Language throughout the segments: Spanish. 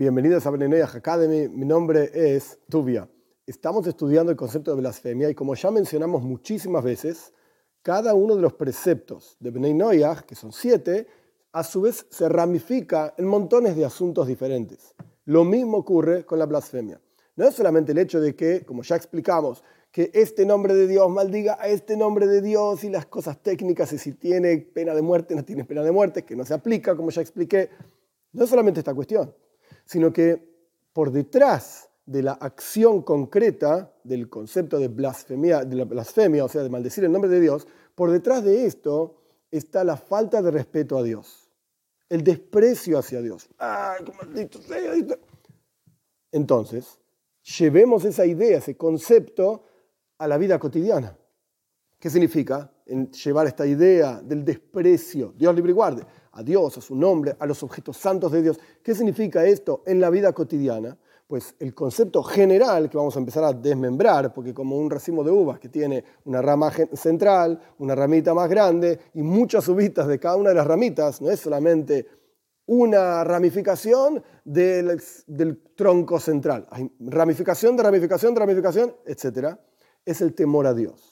Bienvenidos a Benenoyah Academy, mi nombre es Tuvia. Estamos estudiando el concepto de blasfemia y como ya mencionamos muchísimas veces, cada uno de los preceptos de Benenoyah, que son siete, a su vez se ramifica en montones de asuntos diferentes. Lo mismo ocurre con la blasfemia. No es solamente el hecho de que, como ya explicamos, que este nombre de Dios maldiga a este nombre de Dios y las cosas técnicas y si tiene pena de muerte, no tiene pena de muerte, que no se aplica, como ya expliqué. No es solamente esta cuestión, sino que por detrás de la acción concreta del concepto de blasfemia, de la blasfemia, o sea, de maldecir el nombre de Dios, por detrás de esto está la falta de respeto a Dios, el desprecio hacia Dios. ¡Ay, maldito sea! Entonces, llevemos esa idea, ese concepto a la vida cotidiana. ¿Qué significa llevar esta idea del desprecio? Dios libre y guarde a Dios, a su nombre, a los objetos santos de Dios. ¿Qué significa esto en la vida cotidiana? Pues el concepto general que vamos a empezar a desmembrar, porque como un racimo de uvas que tiene una rama central, una ramita más grande y muchas uvitas de cada una de las ramitas, no es solamente una ramificación del, del tronco central, hay ramificación de ramificación de ramificación, etc es el temor a Dios.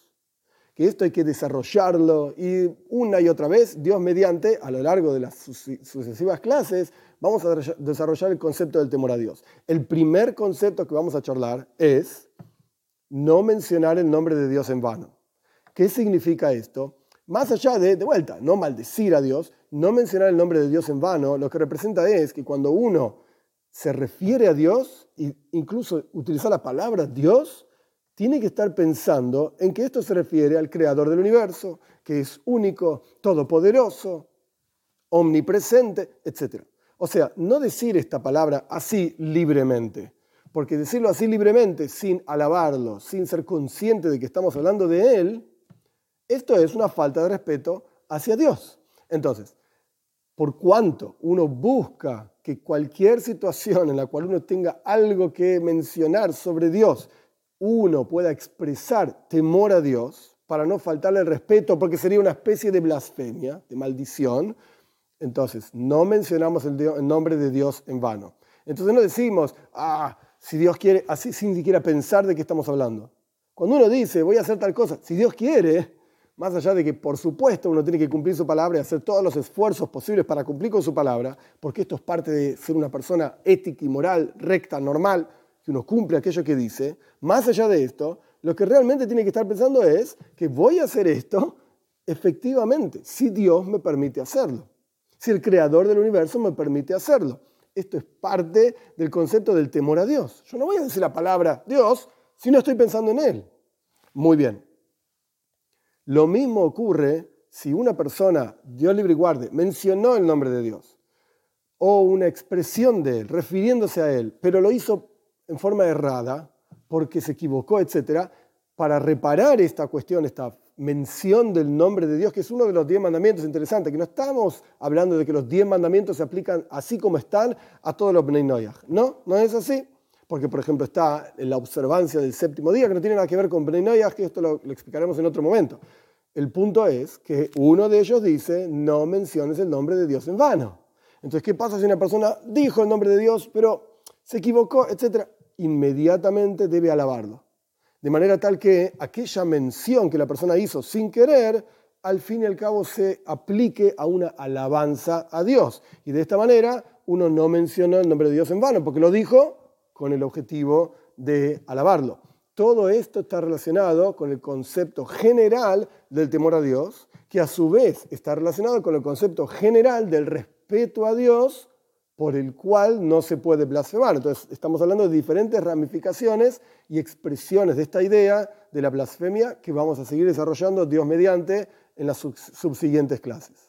Que esto hay que desarrollarlo y una y otra vez, Dios mediante, a lo largo de las sucesivas clases, vamos a desarrollar el concepto del temor a Dios. El primer concepto que vamos a charlar es no mencionar el nombre de Dios en vano. ¿Qué significa esto? Más allá de, de vuelta, no maldecir a Dios, no mencionar el nombre de Dios en vano, lo que representa es que cuando uno se refiere a Dios, e incluso utiliza la palabra Dios, tiene que estar pensando en que esto se refiere al creador del universo, que es único, todopoderoso, omnipresente, etc. O sea, no decir esta palabra así libremente, porque decirlo así libremente, sin alabarlo, sin ser consciente de que estamos hablando de Él, esto es una falta de respeto hacia Dios. Entonces, por cuanto uno busca que cualquier situación en la cual uno tenga algo que mencionar sobre Dios uno pueda expresar temor a Dios para no faltarle el respeto, porque sería una especie de blasfemia, de maldición, entonces no mencionamos el, nombre de Dios en vano. Entonces no decimos, ah, si Dios quiere, así sin siquiera pensar de qué estamos hablando. Cuando uno dice, voy a hacer tal cosa, si Dios quiere, más allá de que por supuesto uno tiene que cumplir su palabra y hacer todos los esfuerzos posibles para cumplir con su palabra, porque esto es parte de ser una persona ética y moral, recta, normal, que uno cumple aquello que dice, más allá de esto, lo que realmente tiene que estar pensando es que voy a hacer esto efectivamente, si Dios me permite hacerlo, si el creador del universo me permite hacerlo. Esto es parte del concepto del temor a Dios. Yo no voy a decir la palabra Dios si no estoy pensando en Él. Muy bien. Lo mismo ocurre si una persona, Dios libre y guarde, mencionó el nombre de Dios o una expresión de Él, refiriéndose a Él, pero lo hizo en forma errada, porque se equivocó, etc., para reparar esta cuestión, esta mención del nombre de Dios, que es uno de los diez mandamientos interesantes, que no estamos hablando de que los diez mandamientos se aplican así como están a todos los Bnei No, no es así, porque por ejemplo está la observancia del séptimo día, que no tiene nada que ver con Bnei que esto lo explicaremos en otro momento. El punto es que uno de ellos dice, no menciones el nombre de Dios en vano. Entonces, ¿qué pasa si una persona dijo el nombre de Dios, pero se equivocó, etcétera? Inmediatamente debe alabarlo. De manera tal que aquella mención que la persona hizo sin querer, al fin y al cabo se aplique a una alabanza a Dios. Y de esta manera uno no menciona el nombre de Dios en vano, porque lo dijo con el objetivo de alabarlo. Todo esto está relacionado con el concepto general del temor a Dios, que a su vez está relacionado con el concepto general del respeto a Dios por el cual no se puede blasfemar. Entonces, estamos hablando de diferentes ramificaciones y expresiones de esta idea de la blasfemia que vamos a seguir desarrollando Dios mediante en las subsiguientes clases.